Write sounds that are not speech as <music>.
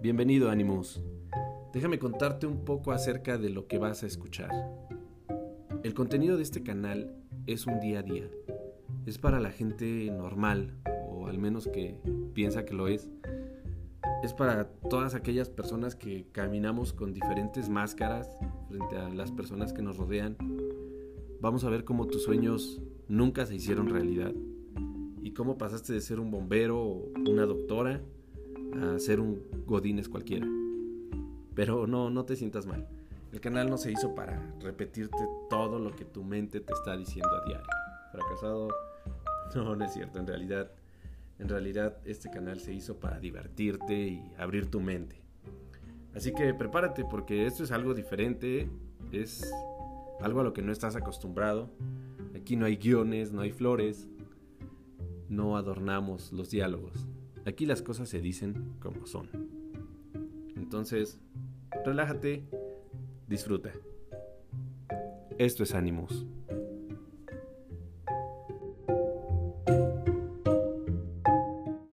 Bienvenido Animus. Déjame contarte un poco acerca de lo que vas a escuchar. El contenido de este canal es un día a día. Es para la gente normal, o al menos que piensa que lo es. Es para todas aquellas personas que caminamos con diferentes máscaras frente a las personas que nos rodean. Vamos a ver cómo tus sueños nunca se hicieron realidad y cómo pasaste de ser un bombero o una doctora a ser un godines cualquiera. Pero no, no te sientas mal. El canal no se hizo para repetirte todo lo que tu mente te está diciendo a diario. Fracasado, <laughs> no, no es cierto. En realidad, en realidad este canal se hizo para divertirte y abrir tu mente. Así que prepárate porque esto es algo diferente, es algo a lo que no estás acostumbrado. Aquí no hay guiones, no hay flores, no adornamos los diálogos. Aquí las cosas se dicen como son. Entonces, relájate, disfruta. Esto es Ánimos.